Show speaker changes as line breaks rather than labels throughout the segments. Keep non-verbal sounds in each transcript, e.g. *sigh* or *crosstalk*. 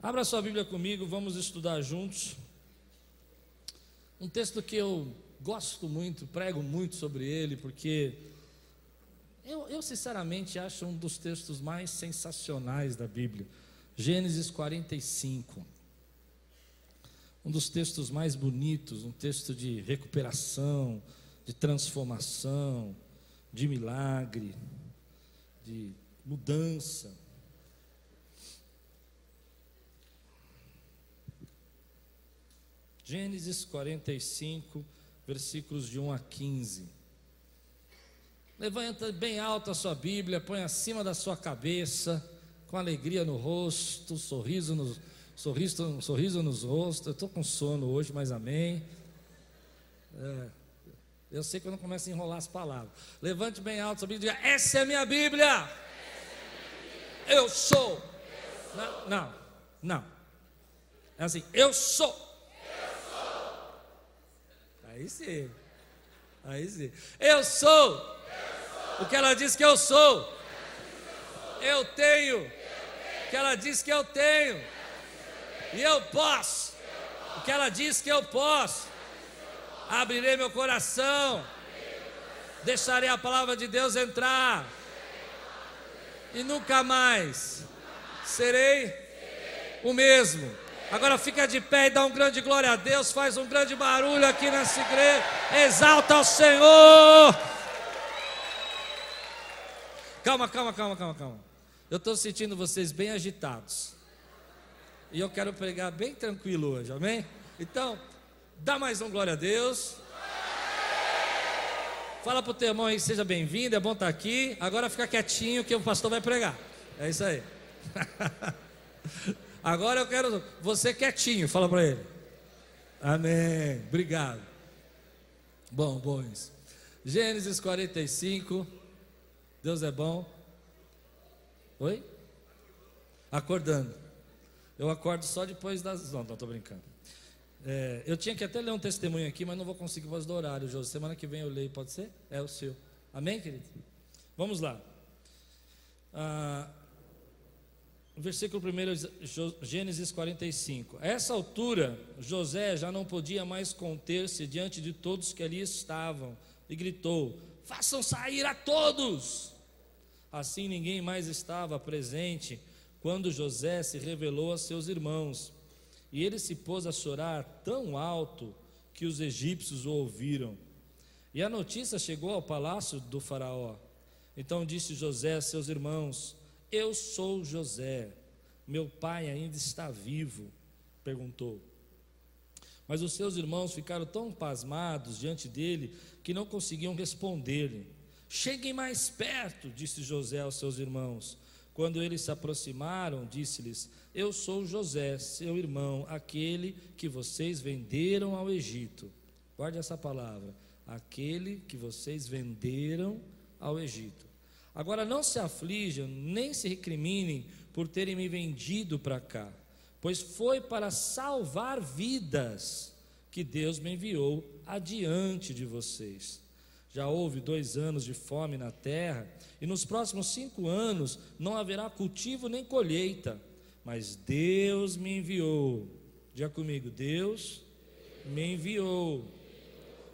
Abra sua Bíblia comigo, vamos estudar juntos. Um texto que eu gosto muito, prego muito sobre ele, porque eu, eu, sinceramente acho um dos textos mais sensacionais da Bíblia. Gênesis 45. Um dos textos mais bonitos, um texto de recuperação, de transformação, de milagre, de mudança. Gênesis 45, versículos de 1 a 15. Levanta bem alto a sua Bíblia, põe acima da sua cabeça, com alegria no rosto, sorriso no, sorriso, sorriso nos rostos. Eu estou com sono hoje, mas amém. É, eu sei que eu não começo a enrolar as palavras. Levante bem alto a sua Bíblia e diga: Essa é a minha Bíblia. É a minha Bíblia. Eu, sou. eu sou. Não, não, não. É assim: Eu sou. Aí sim. Aí sim. Eu sou. eu sou. O que ela diz que eu sou. Eu tenho. O que ela diz que eu tenho. E eu posso. O que ela diz que eu posso. Abrirei meu coração. Deixarei a palavra de Deus entrar. E nunca mais serei o mesmo. Agora fica de pé e dá um grande glória a Deus, faz um grande barulho aqui nessa igreja, exalta ao Senhor. Calma, calma, calma, calma, calma. Eu estou sentindo vocês bem agitados. E eu quero pregar bem tranquilo hoje, amém? Então, dá mais um glória a Deus. Fala para o teu irmão aí, seja bem-vindo, é bom estar aqui. Agora fica quietinho que o pastor vai pregar. É isso aí. *laughs* Agora eu quero você quietinho, fala para ele. Amém. Obrigado. Bom, bom isso. Gênesis 45. Deus é bom. Oi? Acordando. Eu acordo só depois das. Não, não estou brincando. É, eu tinha que até ler um testemunho aqui, mas não vou conseguir causa do horário, José. Semana que vem eu leio, pode ser? É o seu. Amém, querido? Vamos lá. Ah, versículo 1, Gênesis 45. A essa altura, José já não podia mais conter-se diante de todos que ali estavam e gritou: Façam sair a todos! Assim ninguém mais estava presente quando José se revelou a seus irmãos. E ele se pôs a chorar tão alto que os egípcios o ouviram. E a notícia chegou ao palácio do Faraó. Então disse José a seus irmãos: eu sou José, meu pai ainda está vivo? Perguntou. Mas os seus irmãos ficaram tão pasmados diante dele que não conseguiam responder-lhe. Cheguem mais perto, disse José aos seus irmãos. Quando eles se aproximaram, disse-lhes: Eu sou José, seu irmão, aquele que vocês venderam ao Egito. Guarde essa palavra: aquele que vocês venderam ao Egito. Agora não se aflijam, nem se recriminem por terem me vendido para cá, pois foi para salvar vidas que Deus me enviou adiante de vocês. Já houve dois anos de fome na terra, e nos próximos cinco anos não haverá cultivo nem colheita, mas Deus me enviou. Diga comigo, Deus me enviou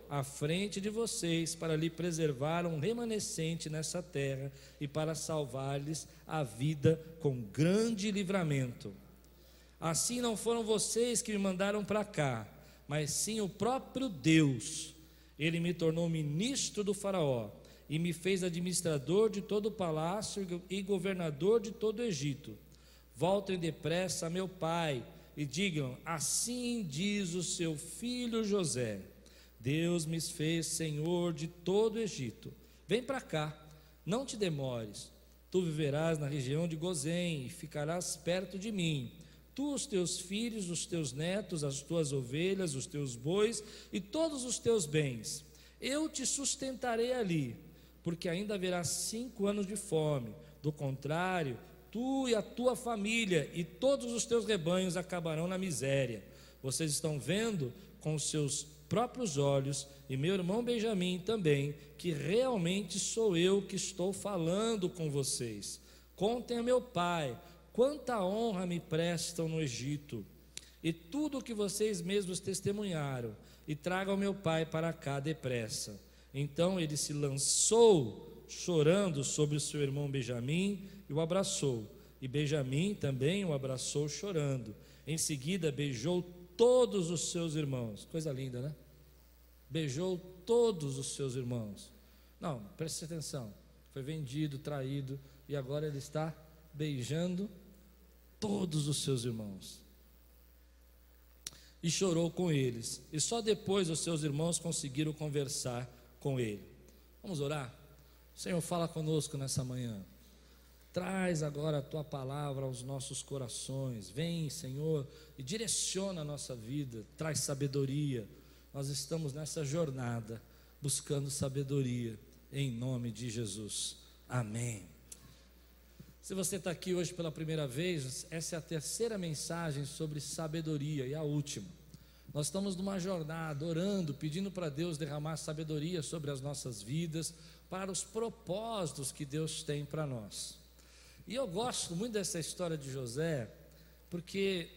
à frente de vocês para lhe preservar um remanescente nessa terra e para salvar-lhes a vida com grande livramento. Assim não foram vocês que me mandaram para cá, mas sim o próprio Deus. Ele me tornou ministro do Faraó e me fez administrador de todo o palácio e governador de todo o Egito. Voltem depressa meu pai e digam: Assim diz o seu filho José Deus me fez senhor de todo o Egito. Vem para cá, não te demores. Tu viverás na região de Gozém e ficarás perto de mim. Tu, os teus filhos, os teus netos, as tuas ovelhas, os teus bois e todos os teus bens. Eu te sustentarei ali, porque ainda haverá cinco anos de fome. Do contrário, tu e a tua família e todos os teus rebanhos acabarão na miséria. Vocês estão vendo com os seus próprios olhos, e meu irmão Benjamim também, que realmente sou eu que estou falando com vocês. Contem a meu pai quanta honra me prestam no Egito, e tudo o que vocês mesmos testemunharam, e tragam meu pai para cá depressa. Então ele se lançou chorando sobre o seu irmão Benjamim e o abraçou. E Benjamim também o abraçou chorando. Em seguida beijou todos os seus irmãos. Coisa linda, né? Beijou todos os seus irmãos. Não, preste atenção. Foi vendido, traído e agora ele está beijando todos os seus irmãos. E chorou com eles. E só depois os seus irmãos conseguiram conversar com ele. Vamos orar? Senhor, fala conosco nessa manhã. Traz agora a tua palavra aos nossos corações. Vem, Senhor, e direciona a nossa vida. Traz sabedoria. Nós estamos nessa jornada buscando sabedoria, em nome de Jesus. Amém. Se você está aqui hoje pela primeira vez, essa é a terceira mensagem sobre sabedoria e a última. Nós estamos numa jornada, orando, pedindo para Deus derramar sabedoria sobre as nossas vidas, para os propósitos que Deus tem para nós. E eu gosto muito dessa história de José, porque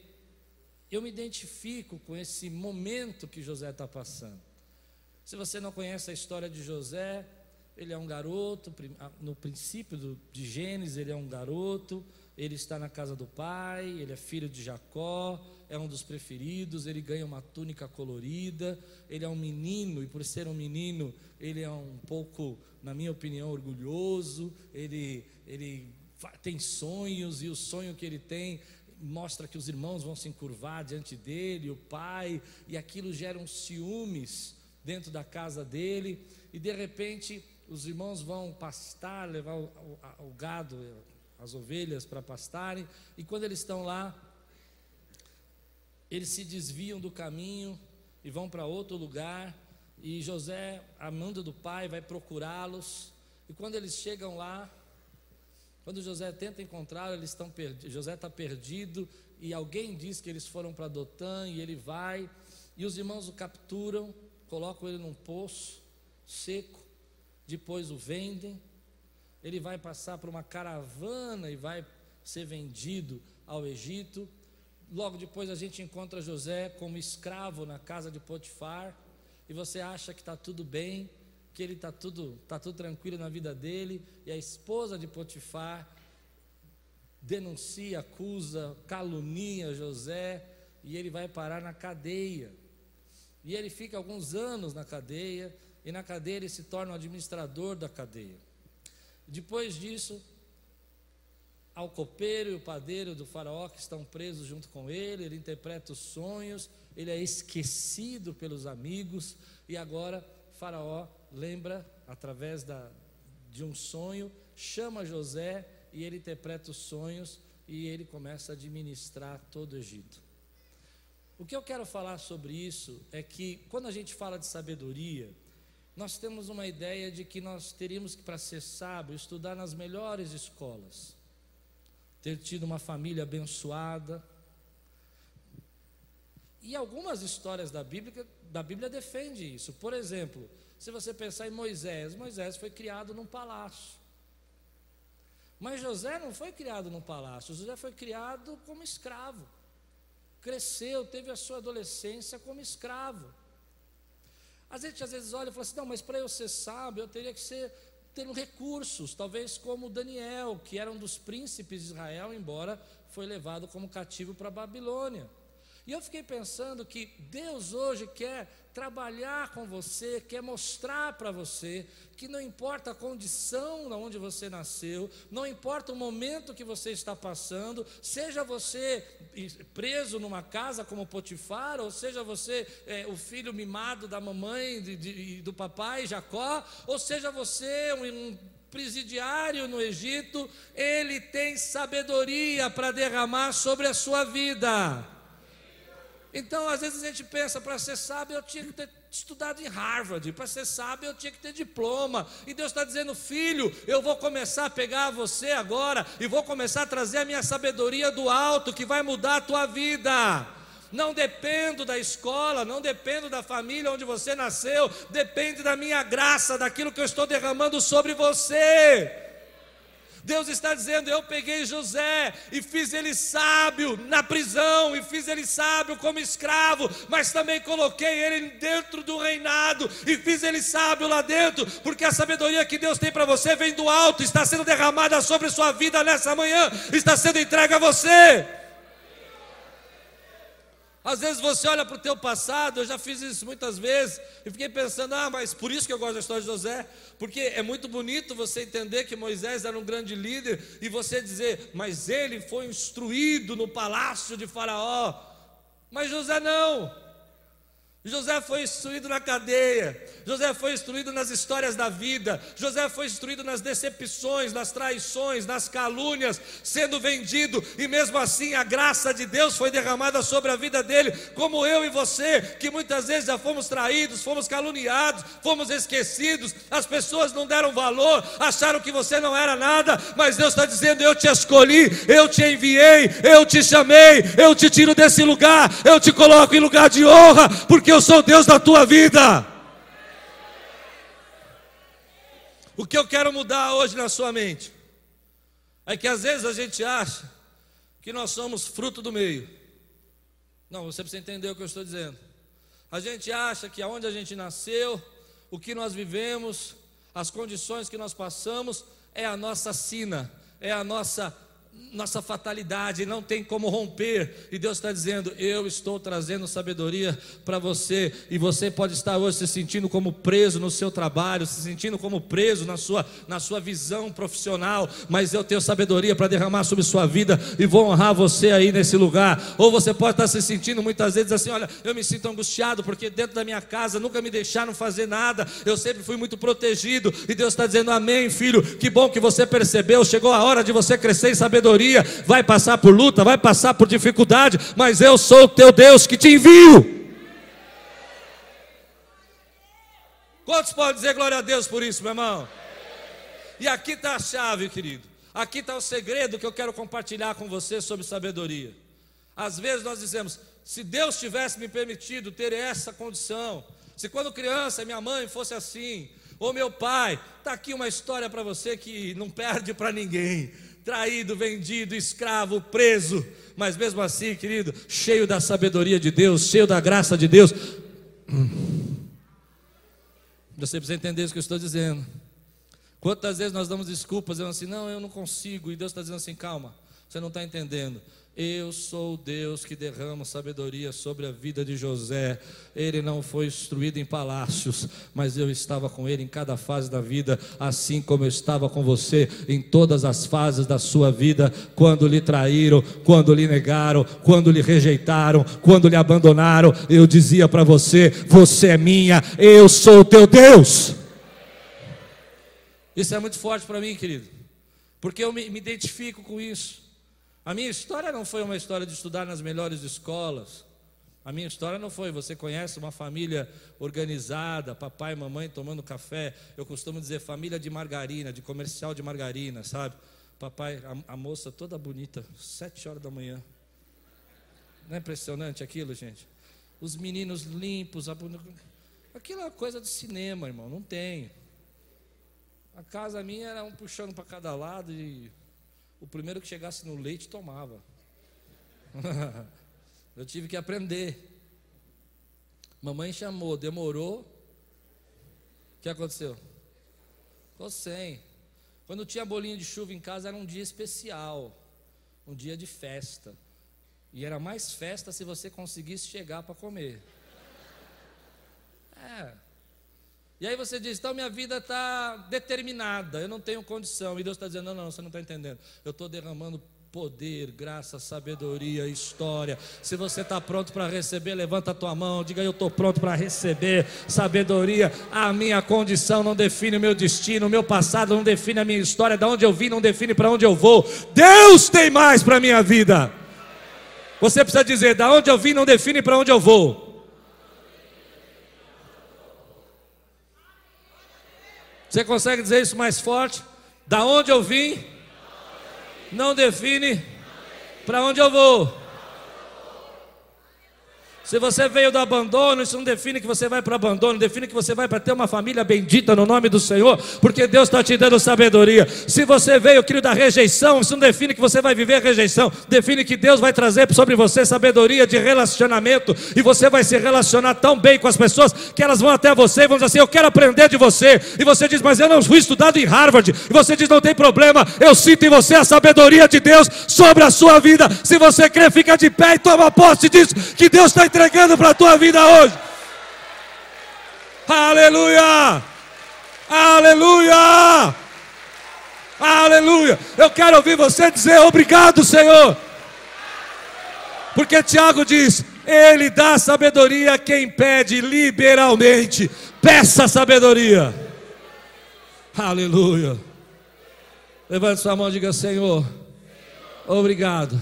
eu me identifico com esse momento que José está passando. Se você não conhece a história de José, ele é um garoto, no princípio de Gênesis, ele é um garoto, ele está na casa do pai, ele é filho de Jacó, é um dos preferidos, ele ganha uma túnica colorida, ele é um menino, e por ser um menino, ele é um pouco, na minha opinião, orgulhoso, ele, ele tem sonhos e o sonho que ele tem mostra que os irmãos vão se encurvar diante dele, o pai, e aquilo gera um ciúmes dentro da casa dele, e de repente os irmãos vão pastar, levar o, o, o gado, as ovelhas para pastarem, e quando eles estão lá, eles se desviam do caminho e vão para outro lugar, e José, amando do pai, vai procurá-los, e quando eles chegam lá, quando José tenta encontrá-lo, eles estão perdidos. José está perdido e alguém diz que eles foram para Dotã e ele vai. E os irmãos o capturam, colocam ele num poço seco, depois o vendem. Ele vai passar por uma caravana e vai ser vendido ao Egito. Logo depois a gente encontra José como escravo na casa de Potifar. E você acha que está tudo bem, que ele está tudo, tá tudo tranquilo na vida dele, e a esposa de Potifar denuncia, acusa, calunia José, e ele vai parar na cadeia. E ele fica alguns anos na cadeia, e na cadeia ele se torna o administrador da cadeia. Depois disso, ao copeiro e o padeiro do faraó que estão presos junto com ele, ele interpreta os sonhos, ele é esquecido pelos amigos, e agora Faraó lembra, através da, de um sonho, chama José e ele interpreta os sonhos e ele começa a administrar todo o Egito. O que eu quero falar sobre isso é que quando a gente fala de sabedoria, nós temos uma ideia de que nós teríamos que, para ser sábio, estudar nas melhores escolas, ter tido uma família abençoada. E algumas histórias da Bíblia, da Bíblia defendem isso. Por exemplo, se você pensar em Moisés, Moisés foi criado num palácio. Mas José não foi criado num palácio, José foi criado como escravo. Cresceu, teve a sua adolescência como escravo. A gente às vezes olha e fala assim: não, mas para eu ser sábio, eu teria que ser tendo recursos, talvez como Daniel, que era um dos príncipes de Israel, embora foi levado como cativo para a Babilônia. E eu fiquei pensando que Deus hoje quer trabalhar com você, quer mostrar para você que não importa a condição onde você nasceu, não importa o momento que você está passando, seja você preso numa casa como Potifar, ou seja você é, o filho mimado da mamãe e do papai Jacó, ou seja você um, um presidiário no Egito, ele tem sabedoria para derramar sobre a sua vida. Então, às vezes a gente pensa, para ser sábio eu tinha que ter estudado em Harvard, para ser sábio eu tinha que ter diploma. E Deus está dizendo, filho, eu vou começar a pegar você agora e vou começar a trazer a minha sabedoria do alto que vai mudar a tua vida. Não dependo da escola, não dependo da família onde você nasceu, depende da minha graça, daquilo que eu estou derramando sobre você. Deus está dizendo: Eu peguei José e fiz ele sábio na prisão, e fiz ele sábio como escravo, mas também coloquei ele dentro do reinado e fiz ele sábio lá dentro, porque a sabedoria que Deus tem para você vem do alto, está sendo derramada sobre sua vida nessa manhã, está sendo entregue a você. Às vezes você olha para o teu passado, eu já fiz isso muitas vezes, e fiquei pensando, ah, mas por isso que eu gosto da história de José, porque é muito bonito você entender que Moisés era um grande líder, e você dizer, mas ele foi instruído no palácio de Faraó, mas José não. José foi instruído na cadeia, José foi instruído nas histórias da vida, José foi instruído nas decepções, nas traições, nas calúnias, sendo vendido, e mesmo assim a graça de Deus foi derramada sobre a vida dele, como eu e você, que muitas vezes já fomos traídos, fomos caluniados, fomos esquecidos, as pessoas não deram valor, acharam que você não era nada, mas Deus está dizendo: Eu te escolhi, eu te enviei, eu te chamei, eu te tiro desse lugar, eu te coloco em lugar de honra, porque eu sou Deus da tua vida. O que eu quero mudar hoje na sua mente é que às vezes a gente acha que nós somos fruto do meio. Não, você precisa entender o que eu estou dizendo. A gente acha que aonde a gente nasceu, o que nós vivemos, as condições que nós passamos, é a nossa sina, é a nossa nossa fatalidade, não tem como romper. E Deus está dizendo: Eu estou trazendo sabedoria para você. E você pode estar hoje se sentindo como preso no seu trabalho, se sentindo como preso na sua, na sua visão profissional. Mas eu tenho sabedoria para derramar sobre sua vida e vou honrar você aí nesse lugar. Ou você pode estar se sentindo muitas vezes assim: Olha, eu me sinto angustiado porque dentro da minha casa nunca me deixaram fazer nada. Eu sempre fui muito protegido. E Deus está dizendo: Amém, filho. Que bom que você percebeu. Chegou a hora de você crescer em sabedoria sabedoria, vai passar por luta, vai passar por dificuldade, mas eu sou o teu Deus que te envio. Quantos podem dizer glória a Deus por isso, meu irmão? E aqui está a chave, querido. Aqui está o segredo que eu quero compartilhar com você sobre sabedoria. Às vezes nós dizemos: se Deus tivesse me permitido ter essa condição, se quando criança minha mãe fosse assim, ou meu pai, está aqui uma história para você que não perde para ninguém traído, vendido, escravo, preso, mas mesmo assim, querido, cheio da sabedoria de Deus, cheio da graça de Deus. Você precisa entender isso que eu estou dizendo. Quantas vezes nós damos desculpas, dizendo assim, não, eu não consigo, e Deus está dizendo assim, calma, você não está entendendo. Eu sou o Deus que derrama sabedoria sobre a vida de José. Ele não foi instruído em palácios, mas eu estava com ele em cada fase da vida, assim como eu estava com você em todas as fases da sua vida, quando lhe traíram, quando lhe negaram, quando lhe rejeitaram, quando lhe abandonaram. Eu dizia para você: Você é minha, eu sou o teu Deus. Isso é muito forte para mim, querido, porque eu me, me identifico com isso. A minha história não foi uma história de estudar nas melhores escolas. A minha história não foi, você conhece uma família organizada, papai e mamãe tomando café. Eu costumo dizer família de margarina, de comercial de margarina, sabe? Papai, a, a moça toda bonita, sete horas da manhã. Não é impressionante aquilo, gente? Os meninos limpos, a... aquilo é coisa do cinema, irmão, não tem. A casa minha era um puxando para cada lado e o primeiro que chegasse no leite tomava. *laughs* Eu tive que aprender. Mamãe chamou, demorou. O que aconteceu? Ficou sem. Quando tinha bolinho de chuva em casa era um dia especial, um dia de festa. E era mais festa se você conseguisse chegar para comer. É. E aí você diz: então minha vida está determinada, eu não tenho condição. E Deus está dizendo: não, não, você não está entendendo. Eu estou derramando poder, graça, sabedoria, história. Se você está pronto para receber, levanta a tua mão, diga eu estou pronto para receber sabedoria. A minha condição não define o meu destino, o meu passado não define a minha história, da onde eu vim não define para onde eu vou. Deus tem mais para a minha vida. Você precisa dizer, da onde eu vim não define para onde eu vou. Você consegue dizer isso mais forte? Da onde eu vim, não define para onde eu vou. Se você veio do abandono, isso não define que você vai para o abandono, define que você vai para ter uma família bendita no nome do Senhor, porque Deus está te dando sabedoria. Se você veio, querido, da rejeição, isso não define que você vai viver rejeição, define que Deus vai trazer sobre você sabedoria de relacionamento, e você vai se relacionar tão bem com as pessoas que elas vão até você e vão dizer assim: Eu quero aprender de você. E você diz, Mas eu não fui estudado em Harvard. E você diz: Não tem problema, eu sinto em você a sabedoria de Deus sobre a sua vida. Se você crê, fica de pé e toma posse disso, que Deus está entregando entregando para a tua vida hoje. Aleluia! Aleluia! Aleluia! Eu quero ouvir você dizer obrigado, Senhor. Porque Tiago diz: Ele dá sabedoria a quem pede liberalmente. Peça sabedoria. Aleluia. Levante sua mão e diga: Senhor, obrigado.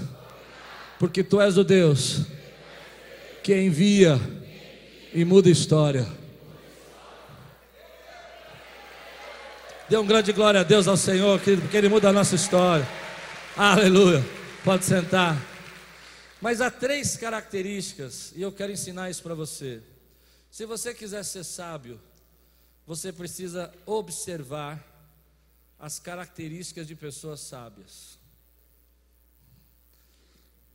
Porque tu és o Deus que envia e muda história. Dê um grande glória a Deus ao Senhor, querido, porque Ele muda a nossa história. Aleluia. Pode sentar. Mas há três características, e eu quero ensinar isso para você. Se você quiser ser sábio, você precisa observar as características de pessoas sábias.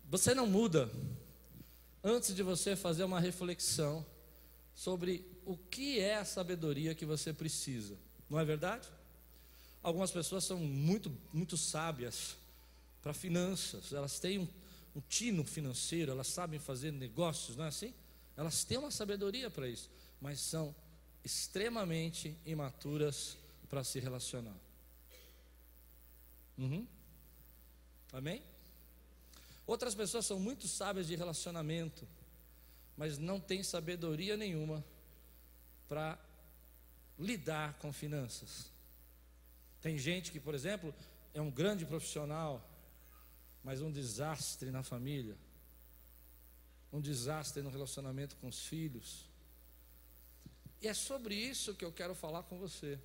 Você não muda antes de você fazer uma reflexão sobre o que é a sabedoria que você precisa. Não é verdade? Algumas pessoas são muito, muito sábias para finanças, elas têm um, um tino financeiro, elas sabem fazer negócios, não é assim? Elas têm uma sabedoria para isso, mas são extremamente imaturas para se relacionar. Uhum. Amém? Outras pessoas são muito sábias de relacionamento, mas não têm sabedoria nenhuma para lidar com finanças. Tem gente que, por exemplo, é um grande profissional, mas um desastre na família, um desastre no relacionamento com os filhos. E é sobre isso que eu quero falar com você.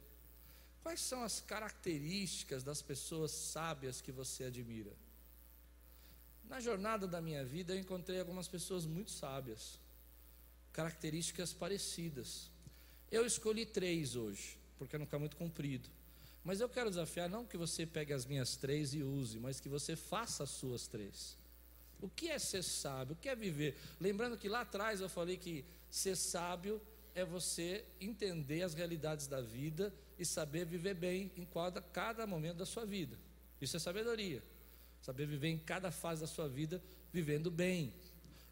Quais são as características das pessoas sábias que você admira? Na jornada da minha vida, eu encontrei algumas pessoas muito sábias, características parecidas. Eu escolhi três hoje, porque não fica muito comprido. Mas eu quero desafiar não que você pegue as minhas três e use, mas que você faça as suas três. O que é ser sábio? O que é viver? Lembrando que lá atrás eu falei que ser sábio é você entender as realidades da vida e saber viver bem em cada, cada momento da sua vida. Isso é sabedoria. Saber viver em cada fase da sua vida vivendo bem.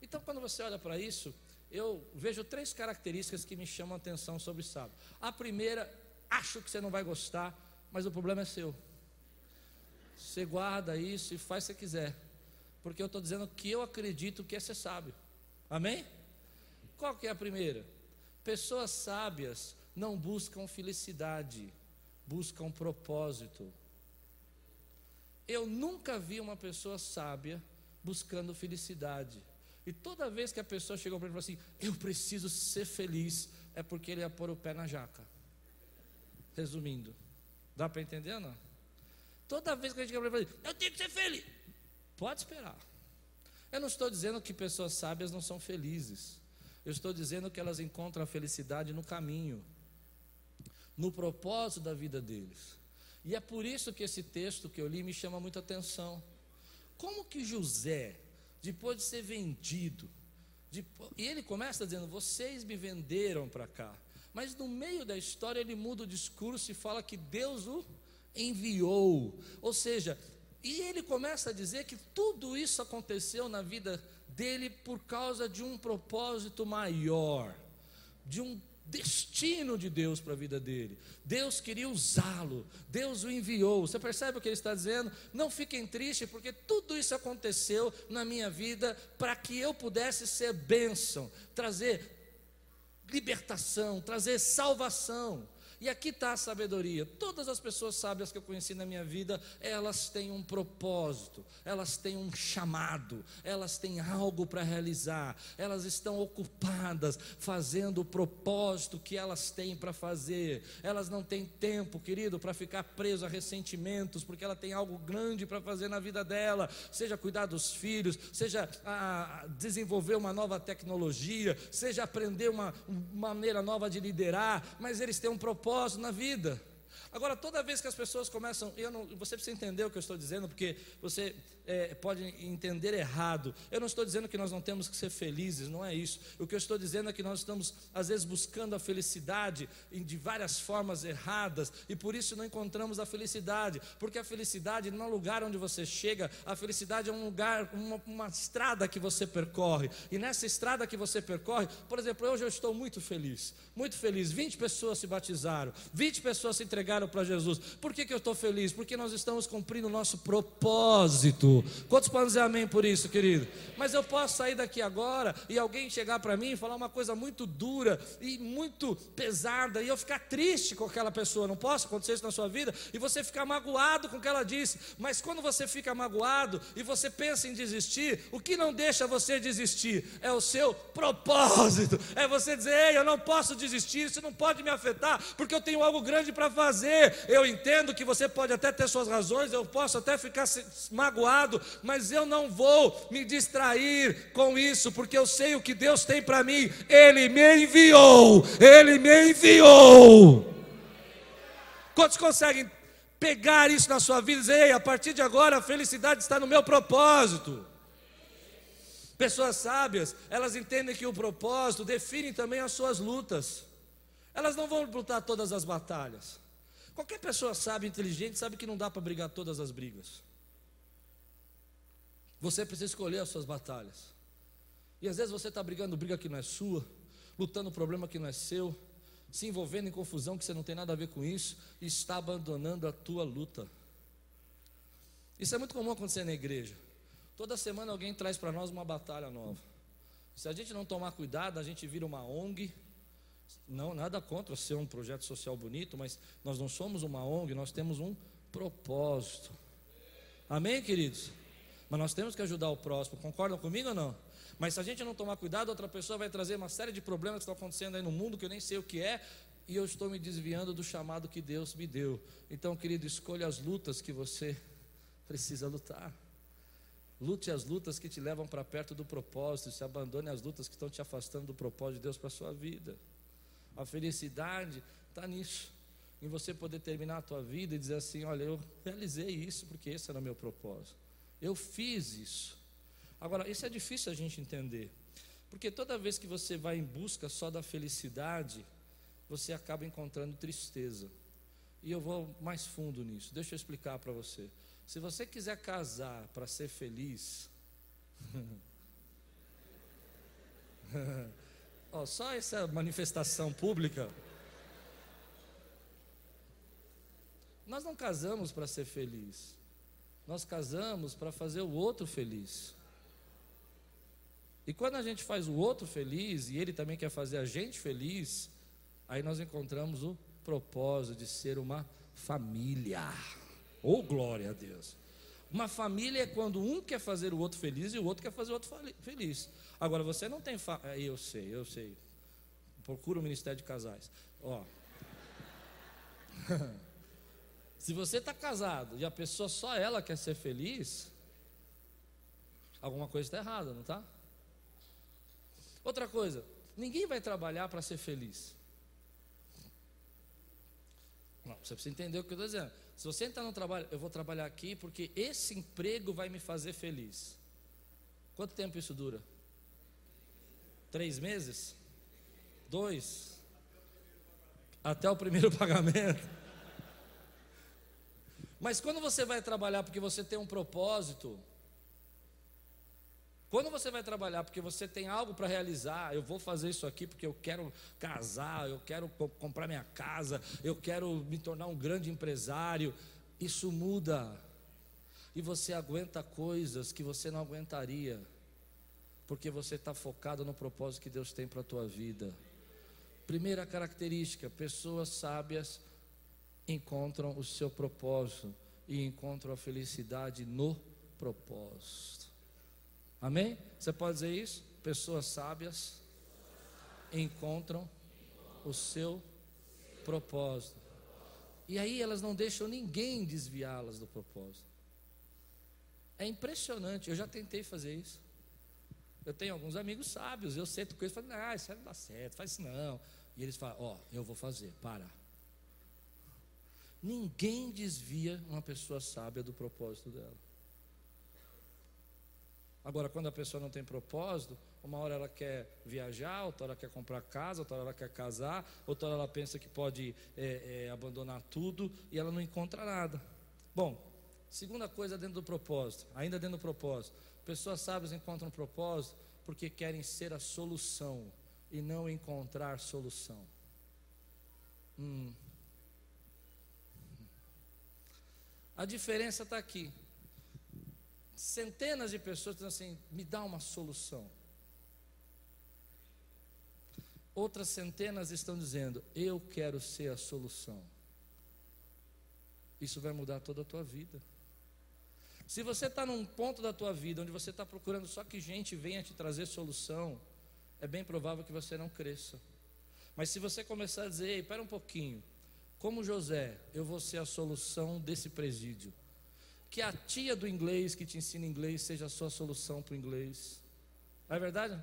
Então, quando você olha para isso, eu vejo três características que me chamam a atenção sobre sábio. A primeira, acho que você não vai gostar, mas o problema é seu. Você guarda isso e faz se quiser. Porque eu estou dizendo que eu acredito que é ser sábio. Amém? Qual que é a primeira? Pessoas sábias não buscam felicidade, buscam propósito. Eu nunca vi uma pessoa sábia buscando felicidade. E toda vez que a pessoa chegou para ele e falou assim: Eu preciso ser feliz, é porque ele ia pôr o pé na jaca. Resumindo, dá para entender ou não? Toda vez que a gente chega para ele e fala assim, Eu tenho que ser feliz. Pode esperar. Eu não estou dizendo que pessoas sábias não são felizes. Eu estou dizendo que elas encontram a felicidade no caminho, no propósito da vida deles. E é por isso que esse texto que eu li me chama muita atenção. Como que José, depois de ser vendido, e ele começa dizendo: Vocês me venderam para cá. Mas no meio da história ele muda o discurso e fala que Deus o enviou. Ou seja, e ele começa a dizer que tudo isso aconteceu na vida dele por causa de um propósito maior, de um destino de Deus para a vida dele. Deus queria usá-lo, Deus o enviou. Você percebe o que ele está dizendo? Não fiquem tristes, porque tudo isso aconteceu na minha vida para que eu pudesse ser bênção, trazer libertação, trazer salvação. E aqui está a sabedoria. Todas as pessoas sábias que eu conheci na minha vida, elas têm um propósito, elas têm um chamado, elas têm algo para realizar, elas estão ocupadas fazendo o propósito que elas têm para fazer. Elas não têm tempo, querido, para ficar preso a ressentimentos, porque ela tem algo grande para fazer na vida dela, seja cuidar dos filhos, seja a desenvolver uma nova tecnologia, seja aprender uma, uma maneira nova de liderar, mas eles têm um propósito na vida. Agora, toda vez que as pessoas começam, eu não, você precisa entender o que eu estou dizendo, porque você é, pode entender errado. Eu não estou dizendo que nós não temos que ser felizes, não é isso. O que eu estou dizendo é que nós estamos, às vezes, buscando a felicidade de várias formas erradas, e por isso não encontramos a felicidade, porque a felicidade não é um lugar onde você chega, a felicidade é um lugar, uma, uma estrada que você percorre, e nessa estrada que você percorre, por exemplo, hoje eu estou muito feliz, muito feliz. 20 pessoas se batizaram, 20 pessoas se entregaram para Jesus. Por que, que eu estou feliz? Porque nós estamos cumprindo o nosso propósito. Quantos podem dizer amém por isso, querido? Mas eu posso sair daqui agora e alguém chegar para mim e falar uma coisa muito dura e muito pesada e eu ficar triste com aquela pessoa. Não posso acontecer isso na sua vida e você ficar magoado com o que ela disse. Mas quando você fica magoado e você pensa em desistir, o que não deixa você desistir é o seu propósito. É você dizer: Ei, eu não posso desistir, isso não pode me afetar, porque eu tenho algo grande para fazer. Eu entendo que você pode até ter suas razões, eu posso até ficar magoado mas eu não vou me distrair com isso, porque eu sei o que Deus tem para mim. Ele me enviou, ele me enviou. Quantos conseguem pegar isso na sua vida e dizer, ei, a partir de agora a felicidade está no meu propósito? Pessoas sábias, elas entendem que o propósito define também as suas lutas. Elas não vão lutar todas as batalhas. Qualquer pessoa sábia, inteligente, sabe que não dá para brigar todas as brigas. Você precisa escolher as suas batalhas. E às vezes você está brigando briga que não é sua, lutando problema que não é seu, se envolvendo em confusão que você não tem nada a ver com isso, e está abandonando a tua luta. Isso é muito comum acontecer na igreja. Toda semana alguém traz para nós uma batalha nova. Se a gente não tomar cuidado, a gente vira uma ONG. Não, nada contra ser um projeto social bonito, mas nós não somos uma ONG, nós temos um propósito. Amém, queridos? Mas nós temos que ajudar o próximo, concordam comigo ou não? Mas se a gente não tomar cuidado, outra pessoa vai trazer uma série de problemas que estão acontecendo aí no mundo que eu nem sei o que é, e eu estou me desviando do chamado que Deus me deu. Então, querido, escolha as lutas que você precisa lutar. Lute as lutas que te levam para perto do propósito, se abandone as lutas que estão te afastando do propósito de Deus para a sua vida. A felicidade está nisso, em você poder terminar a tua vida e dizer assim: olha, eu realizei isso porque esse era o meu propósito. Eu fiz isso. Agora, isso é difícil a gente entender, porque toda vez que você vai em busca só da felicidade, você acaba encontrando tristeza. E eu vou mais fundo nisso. Deixa eu explicar para você. Se você quiser casar para ser feliz, *laughs* *laughs* oh, só essa manifestação pública. Nós não casamos para ser feliz. Nós casamos para fazer o outro feliz. E quando a gente faz o outro feliz e ele também quer fazer a gente feliz, aí nós encontramos o propósito de ser uma família. Ou oh, glória a Deus. Uma família é quando um quer fazer o outro feliz e o outro quer fazer o outro feliz. Agora você não tem, fa... É, eu sei, eu sei. Procura o Ministério de Casais. Ó. *laughs* Se você está casado e a pessoa só ela quer ser feliz, alguma coisa está errada, não está? Outra coisa, ninguém vai trabalhar para ser feliz. Não, você precisa entender o que eu estou dizendo. Se você entrar no trabalho, eu vou trabalhar aqui porque esse emprego vai me fazer feliz. Quanto tempo isso dura? Três meses? Dois? Até o primeiro *laughs* pagamento. Mas quando você vai trabalhar porque você tem um propósito, quando você vai trabalhar porque você tem algo para realizar, eu vou fazer isso aqui porque eu quero casar, eu quero comprar minha casa, eu quero me tornar um grande empresário, isso muda. E você aguenta coisas que você não aguentaria, porque você está focado no propósito que Deus tem para a tua vida. Primeira característica: pessoas sábias encontram o seu propósito e encontram a felicidade no propósito. Amém? Você pode dizer isso? Pessoas sábias encontram o seu propósito. E aí elas não deixam ninguém desviá-las do propósito. É impressionante, eu já tentei fazer isso. Eu tenho alguns amigos sábios, eu sento com eles e falo, ah, isso não dá certo, faz isso não. E eles falam, ó, oh, eu vou fazer, para. Ninguém desvia uma pessoa sábia do propósito dela. Agora, quando a pessoa não tem propósito, uma hora ela quer viajar, outra hora ela quer comprar casa, outra hora ela quer casar, outra hora ela pensa que pode é, é, abandonar tudo e ela não encontra nada. Bom, segunda coisa dentro do propósito, ainda dentro do propósito, pessoas sábias encontram propósito porque querem ser a solução e não encontrar solução. Hum. A diferença está aqui. Centenas de pessoas dizem assim: me dá uma solução. Outras centenas estão dizendo: eu quero ser a solução. Isso vai mudar toda a tua vida. Se você está num ponto da tua vida onde você está procurando só que gente venha te trazer solução, é bem provável que você não cresça. Mas se você começar a dizer, ei, espera um pouquinho, como José, eu vou ser a solução desse presídio que a tia do inglês que te ensina inglês seja a sua solução para o inglês. Não é verdade?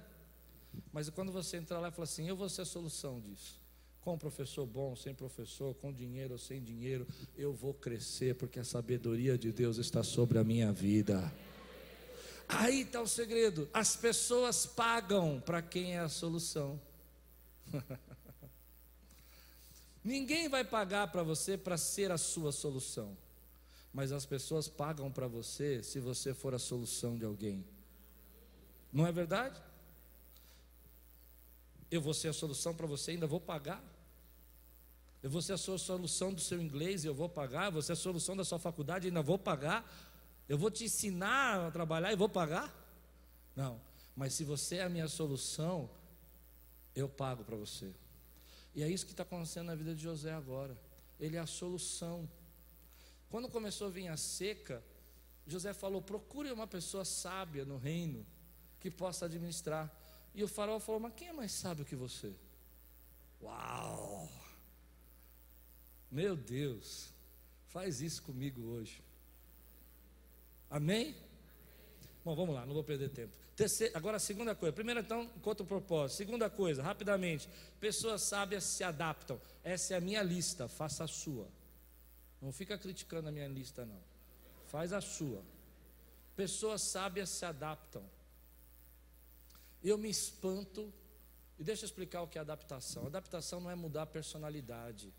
Mas quando você entrar lá e falar assim, eu vou ser a solução disso. Com professor bom, sem professor, com dinheiro ou sem dinheiro, eu vou crescer porque a sabedoria de Deus está sobre a minha vida. Aí está o segredo: as pessoas pagam para quem é a solução. *laughs* Ninguém vai pagar para você para ser a sua solução mas as pessoas pagam para você se você for a solução de alguém. Não é verdade? Eu vou ser a solução para você, ainda vou pagar. Eu vou ser a solução do seu inglês, eu vou pagar. Eu vou ser a solução da sua faculdade, ainda vou pagar. Eu vou te ensinar a trabalhar e vou pagar. Não, mas se você é a minha solução, eu pago para você. E é isso que está acontecendo na vida de José agora. Ele é a solução. Quando começou a vir a seca, José falou: procure uma pessoa sábia no reino que possa administrar. E o faraó falou: Mas quem é mais sábio que você? Uau! Meu Deus, faz isso comigo hoje. Amém? Bom, vamos lá, não vou perder tempo. Terceira, agora a segunda coisa. Primeiro, então, contra o propósito. Segunda coisa, rapidamente. Pessoas sábias se adaptam. Essa é a minha lista, faça a sua. Não fica criticando a minha lista, não. Faz a sua. Pessoas sábias se adaptam. Eu me espanto. E deixa eu explicar o que é adaptação. Adaptação não é mudar a personalidade.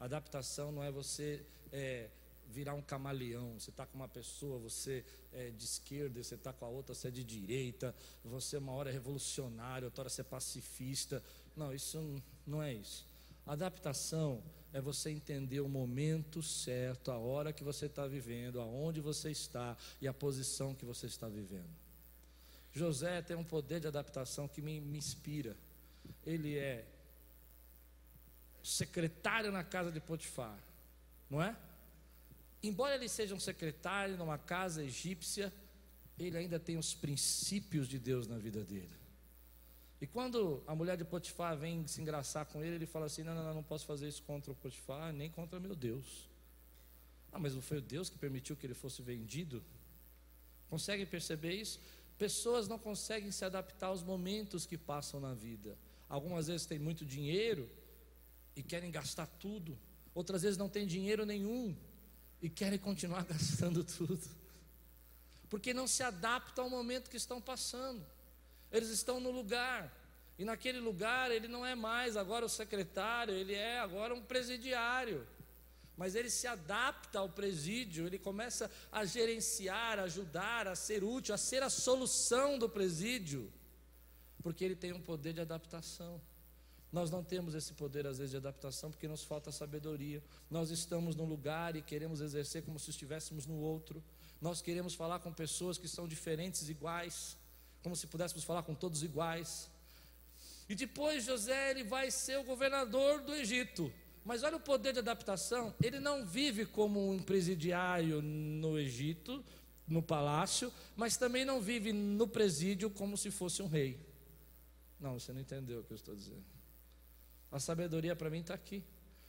Adaptação não é você é, virar um camaleão. Você está com uma pessoa, você é de esquerda, você está com a outra, você é de direita. Você uma hora é revolucionário, outra hora você é pacifista. Não, isso não é isso. Adaptação é você entender o momento certo, a hora que você está vivendo, aonde você está e a posição que você está vivendo. José tem um poder de adaptação que me, me inspira. Ele é secretário na casa de Potifar, não é? Embora ele seja um secretário numa casa egípcia, ele ainda tem os princípios de Deus na vida dele. E quando a mulher de Potifar vem se engraçar com ele, ele fala assim: Não, não, não, não posso fazer isso contra o Potifar, nem contra meu Deus. Ah, mas não foi o Deus que permitiu que ele fosse vendido? Conseguem perceber isso? Pessoas não conseguem se adaptar aos momentos que passam na vida. Algumas vezes têm muito dinheiro e querem gastar tudo, outras vezes não têm dinheiro nenhum e querem continuar *laughs* gastando tudo, porque não se adaptam ao momento que estão passando. Eles estão no lugar. E naquele lugar ele não é mais agora o secretário, ele é agora um presidiário. Mas ele se adapta ao presídio, ele começa a gerenciar, a ajudar, a ser útil, a ser a solução do presídio, porque ele tem um poder de adaptação. Nós não temos esse poder, às vezes, de adaptação, porque nos falta sabedoria. Nós estamos num lugar e queremos exercer como se estivéssemos no outro. Nós queremos falar com pessoas que são diferentes, iguais como se pudéssemos falar com todos iguais. E depois José ele vai ser o governador do Egito. Mas olha o poder de adaptação. Ele não vive como um presidiário no Egito, no palácio, mas também não vive no presídio como se fosse um rei. Não, você não entendeu o que eu estou dizendo. A sabedoria para mim está aqui.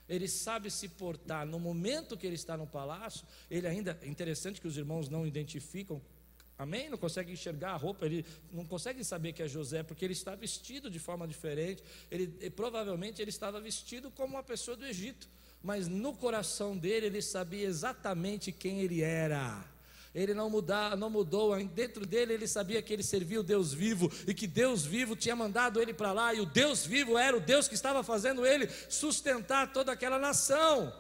Ele sabe se portar no momento que ele está no palácio. Ele ainda, é interessante que os irmãos não identificam Amém? Não consegue enxergar a roupa, ele não consegue saber que é José, porque ele está vestido de forma diferente. Ele, provavelmente ele estava vestido como uma pessoa do Egito, mas no coração dele ele sabia exatamente quem ele era. Ele não, mudar, não mudou, dentro dele ele sabia que ele servia o Deus vivo e que Deus vivo tinha mandado ele para lá, e o Deus vivo era o Deus que estava fazendo ele sustentar toda aquela nação.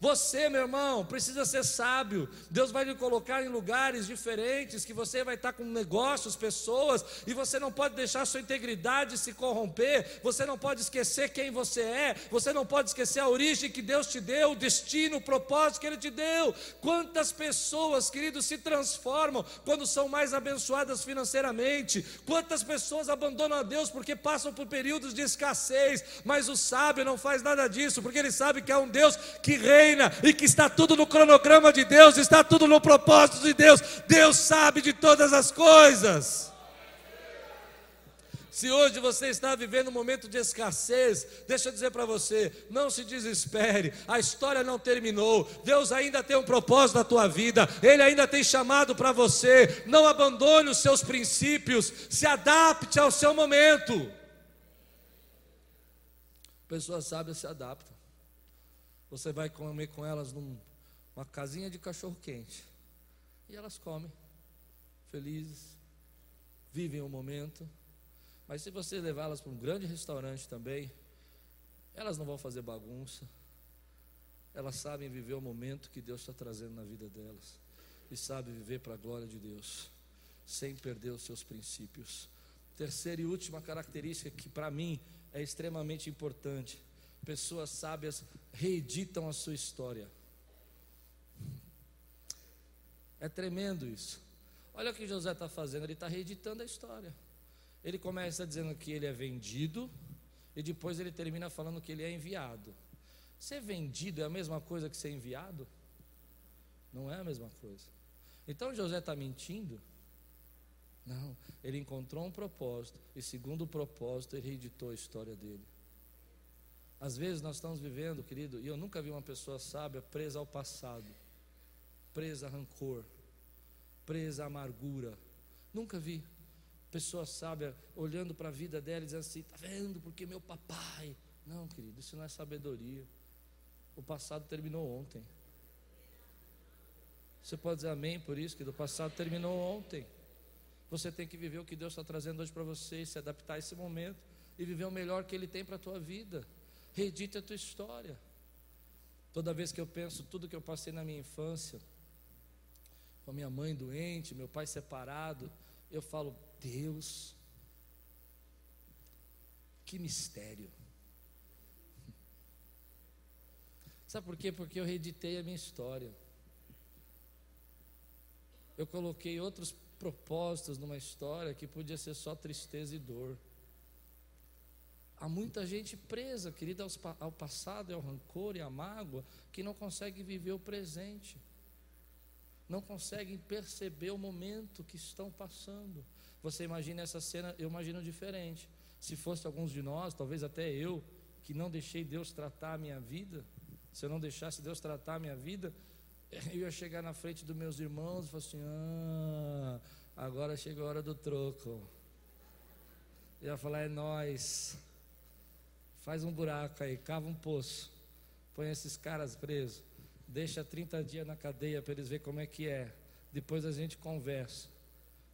Você, meu irmão, precisa ser sábio. Deus vai lhe colocar em lugares diferentes, que você vai estar com negócios, pessoas, e você não pode deixar sua integridade se corromper. Você não pode esquecer quem você é. Você não pode esquecer a origem que Deus te deu, o destino, o propósito que Ele te deu. Quantas pessoas, queridos, se transformam quando são mais abençoadas financeiramente? Quantas pessoas abandonam a Deus porque passam por períodos de escassez? Mas o sábio não faz nada disso, porque ele sabe que é um Deus que reina reina e que está tudo no cronograma de Deus, está tudo no propósito de Deus. Deus sabe de todas as coisas. Se hoje você está vivendo um momento de escassez, deixa eu dizer para você, não se desespere, a história não terminou, Deus ainda tem um propósito na tua vida, Ele ainda tem chamado para você, não abandone os seus princípios, se adapte ao seu momento. Pessoas sábias se adaptam. Você vai comer com elas numa casinha de cachorro quente. E elas comem, felizes, vivem o momento. Mas se você levá-las para um grande restaurante também, elas não vão fazer bagunça. Elas sabem viver o momento que Deus está trazendo na vida delas. E sabem viver para a glória de Deus, sem perder os seus princípios. Terceira e última característica que para mim é extremamente importante pessoas sábias reeditam a sua história. É tremendo isso. Olha o que José está fazendo, ele está reeditando a história. Ele começa dizendo que ele é vendido, e depois ele termina falando que ele é enviado. Ser vendido é a mesma coisa que ser enviado? Não é a mesma coisa. Então José está mentindo? Não, ele encontrou um propósito, e segundo o propósito, ele reeditou a história dele. Às vezes nós estamos vivendo, querido, e eu nunca vi uma pessoa sábia presa ao passado, presa a rancor, presa a amargura. Nunca vi. Pessoa sábia olhando para a vida dela e dizendo assim: está vendo, porque meu papai. Não, querido, isso não é sabedoria. O passado terminou ontem. Você pode dizer amém por isso, que do passado terminou ontem. Você tem que viver o que Deus está trazendo hoje para você, se adaptar a esse momento e viver o melhor que Ele tem para a tua vida. Reedite a tua história. Toda vez que eu penso tudo que eu passei na minha infância, com a minha mãe doente, meu pai separado, eu falo, Deus, que mistério. Sabe por quê? Porque eu reeditei a minha história. Eu coloquei outros propósitos numa história que podia ser só tristeza e dor. Há muita gente presa, querida, ao passado, ao rancor e à mágoa, que não consegue viver o presente, não conseguem perceber o momento que estão passando. Você imagina essa cena, eu imagino diferente. Se fosse alguns de nós, talvez até eu, que não deixei Deus tratar a minha vida, se eu não deixasse Deus tratar a minha vida, *laughs* eu ia chegar na frente dos meus irmãos e falar assim: ah, agora chegou a hora do troco. Eu ia falar: é nós. Faz um buraco aí, cava um poço, põe esses caras presos, deixa 30 dias na cadeia para eles verem como é que é. Depois a gente conversa.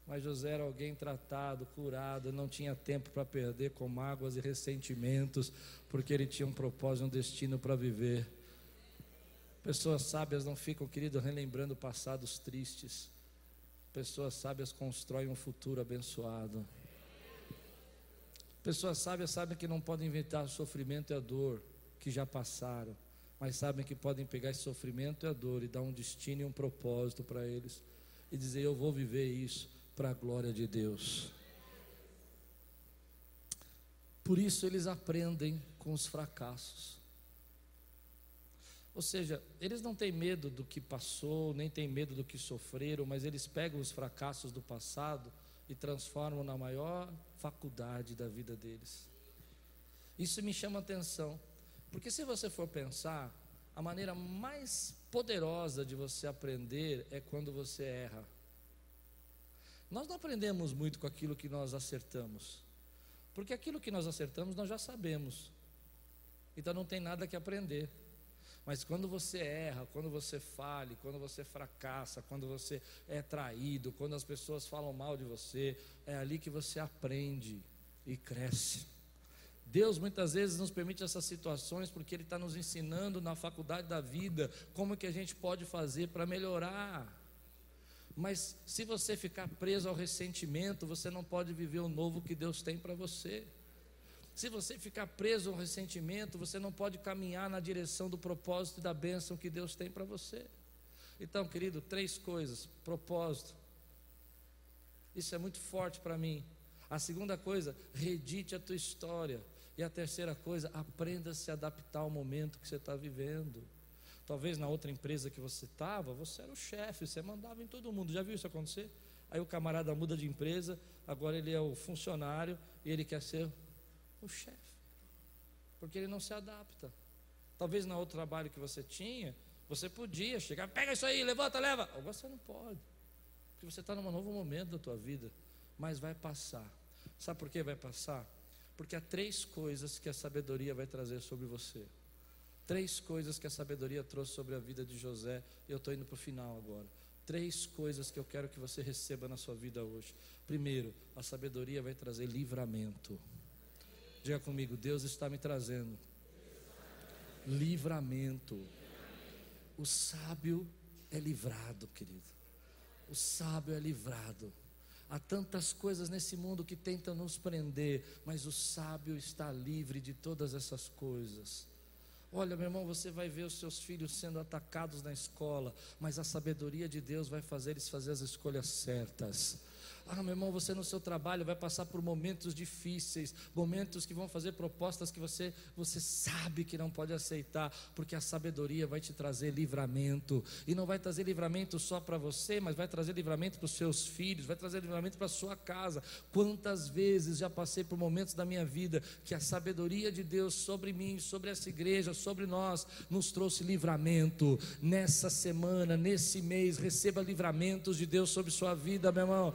Mas José era alguém tratado, curado, não tinha tempo para perder com mágoas e ressentimentos, porque ele tinha um propósito, um destino para viver. Pessoas sábias não ficam, querido, relembrando passados tristes. Pessoas sábias constroem um futuro abençoado. Pessoas sábias sabem que não podem inventar o sofrimento e a dor que já passaram, mas sabem que podem pegar esse sofrimento e a dor e dar um destino e um propósito para eles e dizer: Eu vou viver isso para a glória de Deus. Por isso eles aprendem com os fracassos. Ou seja, eles não têm medo do que passou, nem têm medo do que sofreram, mas eles pegam os fracassos do passado e transformam na maior faculdade da vida deles. Isso me chama atenção, porque se você for pensar, a maneira mais poderosa de você aprender é quando você erra. Nós não aprendemos muito com aquilo que nós acertamos, porque aquilo que nós acertamos nós já sabemos, então não tem nada que aprender. Mas quando você erra, quando você fale, quando você fracassa, quando você é traído, quando as pessoas falam mal de você, é ali que você aprende e cresce. Deus muitas vezes nos permite essas situações porque Ele está nos ensinando na faculdade da vida como que a gente pode fazer para melhorar. Mas se você ficar preso ao ressentimento, você não pode viver o novo que Deus tem para você. Se você ficar preso ao ressentimento, você não pode caminhar na direção do propósito e da bênção que Deus tem para você. Então, querido, três coisas: propósito. Isso é muito forte para mim. A segunda coisa, redite a tua história. E a terceira coisa, aprenda a se adaptar ao momento que você está vivendo. Talvez na outra empresa que você estava, você era o chefe, você mandava em todo mundo. Já viu isso acontecer? Aí o camarada muda de empresa, agora ele é o funcionário e ele quer ser o chefe, porque ele não se adapta. Talvez no outro trabalho que você tinha, você podia chegar, pega isso aí, levanta, leva. Agora você não pode, porque você está num novo momento da tua vida, mas vai passar. Sabe por que vai passar? Porque há três coisas que a sabedoria vai trazer sobre você. Três coisas que a sabedoria trouxe sobre a vida de José. Eu estou indo para o final agora. Três coisas que eu quero que você receba na sua vida hoje. Primeiro, a sabedoria vai trazer livramento. Diga comigo, Deus está me trazendo livramento. O sábio é livrado, querido. O sábio é livrado. Há tantas coisas nesse mundo que tentam nos prender, mas o sábio está livre de todas essas coisas. Olha, meu irmão, você vai ver os seus filhos sendo atacados na escola, mas a sabedoria de Deus vai fazer eles fazer as escolhas certas. Ah, meu irmão, você no seu trabalho vai passar por momentos difíceis, momentos que vão fazer propostas que você, você sabe que não pode aceitar, porque a sabedoria vai te trazer livramento. E não vai trazer livramento só para você, mas vai trazer livramento para os seus filhos, vai trazer livramento para a sua casa. Quantas vezes já passei por momentos da minha vida que a sabedoria de Deus sobre mim, sobre essa igreja, sobre nós, nos trouxe livramento. Nessa semana, nesse mês, receba livramentos de Deus sobre sua vida, meu irmão.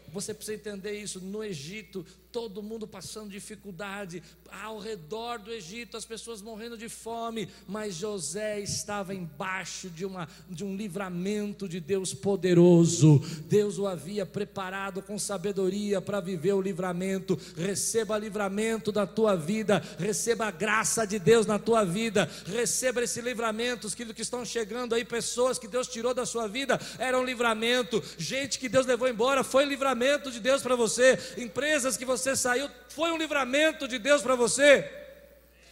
Você precisa entender isso. No Egito, todo mundo passando dificuldade, ao redor do Egito, as pessoas morrendo de fome, mas José estava embaixo de, uma, de um livramento de Deus poderoso. Deus o havia preparado com sabedoria para viver o livramento. Receba livramento da tua vida, receba a graça de Deus na tua vida, receba esse livramento. Os que estão chegando aí, pessoas que Deus tirou da sua vida, eram livramento, gente que Deus levou embora, foi livramento de Deus para você, empresas que você saiu, foi um livramento de Deus para você.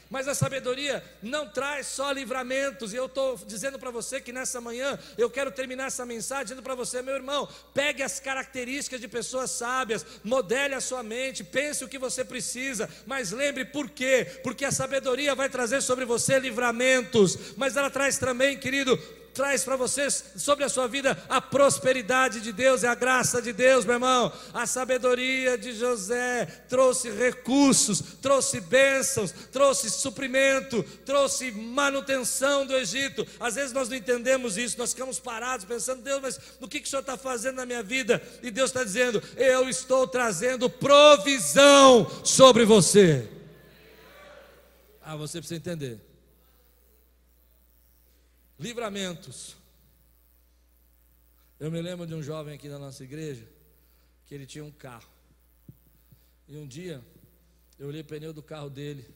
Mas a sabedoria não traz só livramentos, e eu estou dizendo para você que nessa manhã eu quero terminar essa mensagem dizendo para você, meu irmão, pegue as características de pessoas sábias, modele a sua mente, pense o que você precisa, mas lembre por quê? Porque a sabedoria vai trazer sobre você livramentos, mas ela traz também, querido, traz para vocês sobre a sua vida a prosperidade de Deus e a graça de Deus, meu irmão. A sabedoria de José trouxe recursos, trouxe bênçãos, trouxe suprimento, trouxe manutenção do Egito. Às vezes nós não entendemos isso, nós ficamos parados pensando, Deus, mas o que, que o Senhor está fazendo na minha vida? E Deus está dizendo, eu estou trazendo provisão sobre você. Ah, você precisa entender livramentos. Eu me lembro de um jovem aqui na nossa igreja que ele tinha um carro. E um dia eu olhei o pneu do carro dele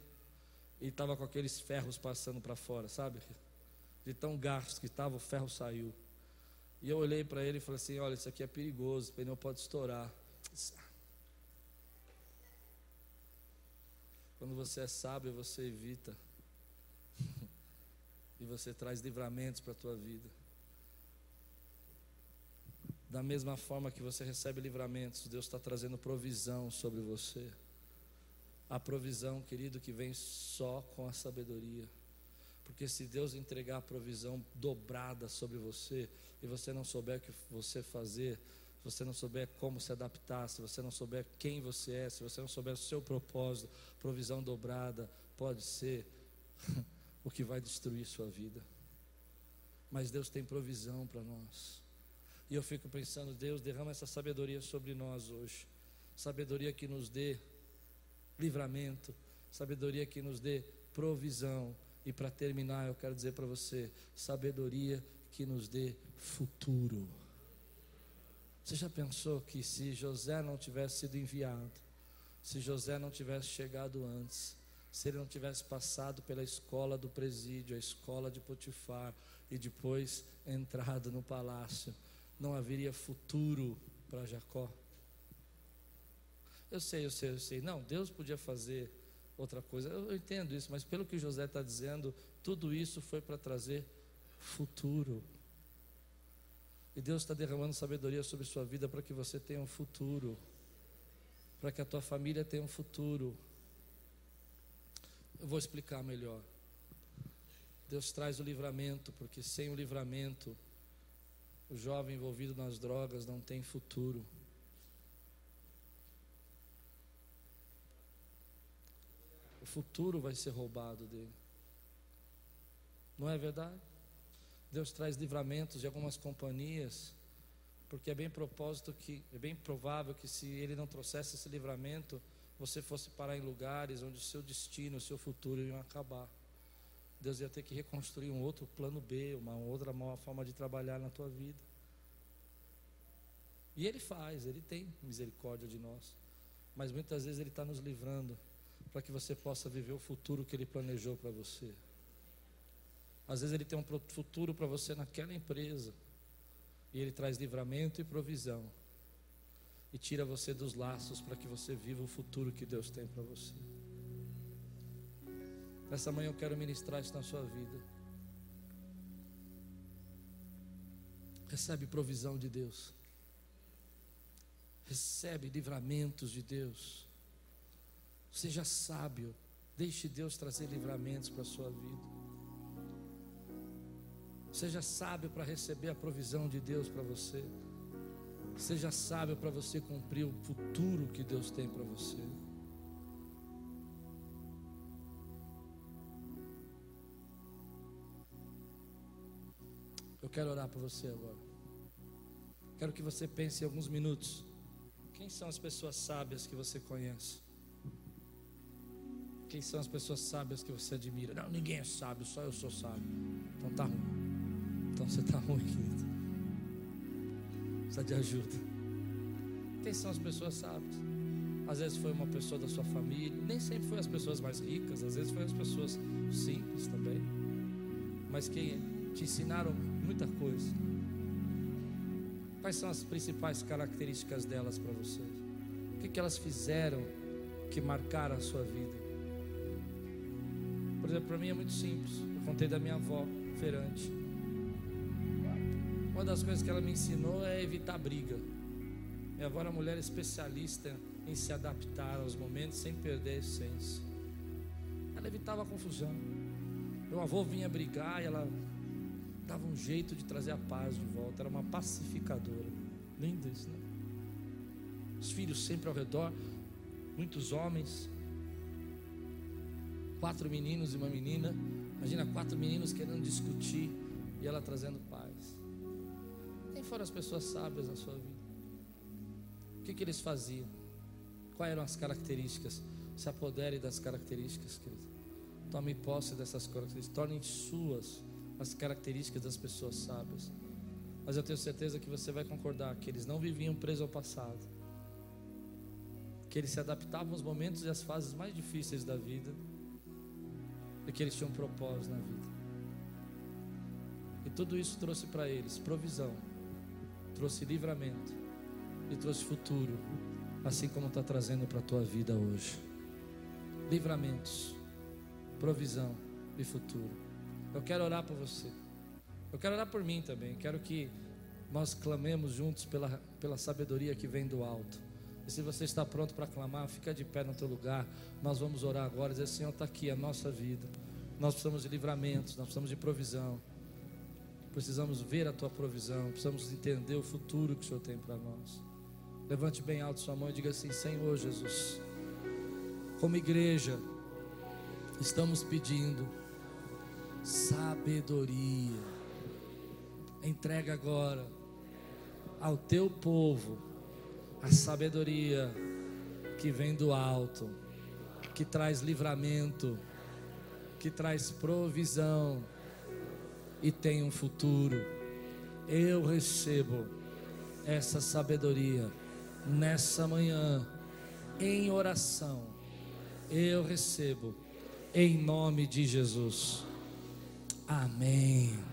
e estava com aqueles ferros passando para fora, sabe? De tão gasto que estava, o ferro saiu. E eu olhei para ele e falei assim: Olha, isso aqui é perigoso, o pneu pode estourar. Quando você é sábio, você evita e você traz livramentos para a tua vida. Da mesma forma que você recebe livramentos, Deus está trazendo provisão sobre você. A provisão, querido, que vem só com a sabedoria. Porque se Deus entregar a provisão dobrada sobre você e você não souber o que você fazer, se você não souber como se adaptar, se você não souber quem você é, se você não souber o seu propósito, provisão dobrada pode ser *laughs* o que vai destruir sua vida. Mas Deus tem provisão para nós. E eu fico pensando, Deus, derrama essa sabedoria sobre nós hoje. Sabedoria que nos dê livramento, sabedoria que nos dê provisão, e para terminar, eu quero dizer para você: sabedoria que nos dê futuro. Você já pensou que se José não tivesse sido enviado, se José não tivesse chegado antes, se ele não tivesse passado pela escola do presídio, a escola de Potifar, e depois entrado no palácio, não haveria futuro para Jacó? Eu sei, eu sei, eu sei. Não, Deus podia fazer outra coisa. Eu entendo isso, mas pelo que José está dizendo, tudo isso foi para trazer futuro. E Deus está derramando sabedoria sobre sua vida para que você tenha um futuro, para que a tua família tenha um futuro. Eu vou explicar melhor. Deus traz o livramento, porque sem o livramento, o jovem envolvido nas drogas não tem futuro. o futuro vai ser roubado dele. Não é verdade? Deus traz livramentos de algumas companhias, porque é bem propósito que é bem provável que se ele não trouxesse esse livramento, você fosse parar em lugares onde o seu destino, o seu futuro iam acabar. Deus ia ter que reconstruir um outro plano B, uma outra forma de trabalhar na tua vida. E Ele faz, Ele tem misericórdia de nós. Mas muitas vezes Ele está nos livrando para que você possa viver o futuro que Ele planejou para você. Às vezes Ele tem um futuro para você naquela empresa, e Ele traz livramento e provisão, e tira você dos laços para que você viva o futuro que Deus tem para você. Nessa manhã eu quero ministrar isso na sua vida. Recebe provisão de Deus. Recebe livramentos de Deus. Seja sábio. Deixe Deus trazer livramentos para a sua vida. Seja sábio para receber a provisão de Deus para você. Seja sábio para você cumprir o futuro que Deus tem para você. Eu quero orar por você agora. Quero que você pense em alguns minutos. Quem são as pessoas sábias que você conhece? Quem são as pessoas sábias que você admira? Não, ninguém é sábio, só eu sou sábio. Então tá ruim. Então você tá ruim, querido. Precisa de ajuda. Quem são as pessoas sábias? Às vezes foi uma pessoa da sua família, nem sempre foi as pessoas mais ricas, às vezes foi as pessoas simples também, mas que te ensinaram muita coisa. Quais são as principais características delas para você? O que, que elas fizeram que marcaram a sua vida? Por exemplo, para mim é muito simples. Eu contei da minha avó, feirante. Uma das coisas que ela me ensinou é evitar briga. Avó era uma mulher especialista em se adaptar aos momentos sem perder a essência. Ela evitava a confusão. Meu avô vinha brigar e ela dava um jeito de trazer a paz de volta. Era uma pacificadora. Lindo isso, né? Os filhos sempre ao redor, muitos homens quatro meninos e uma menina. Imagina quatro meninos querendo discutir e ela trazendo paz. Foram as pessoas sábias na sua vida? O que, que eles faziam? Quais eram as características? Se apodere das características, querido. Tome posse dessas características. Tornem suas as características das pessoas sábias. Mas eu tenho certeza que você vai concordar que eles não viviam presos ao passado. Que eles se adaptavam aos momentos e às fases mais difíceis da vida porque eles tinham um propósito na vida. E tudo isso trouxe para eles provisão, trouxe livramento e trouxe futuro, assim como está trazendo para a tua vida hoje. Livramentos, provisão e futuro. Eu quero orar por você. Eu quero orar por mim também. Quero que nós clamemos juntos pela, pela sabedoria que vem do alto. E se você está pronto para clamar, fica de pé no teu lugar. Nós vamos orar agora e dizer: Senhor, está aqui a nossa vida. Nós precisamos de livramentos, nós precisamos de provisão. Precisamos ver a tua provisão, precisamos entender o futuro que o Senhor tem para nós. Levante bem alto sua mão e diga assim: Senhor Jesus, como igreja, estamos pedindo sabedoria. Entrega agora ao teu povo a sabedoria que vem do alto, que traz livramento, que traz provisão e tem um futuro. Eu recebo essa sabedoria nessa manhã, em oração. Eu recebo, em nome de Jesus. Amém.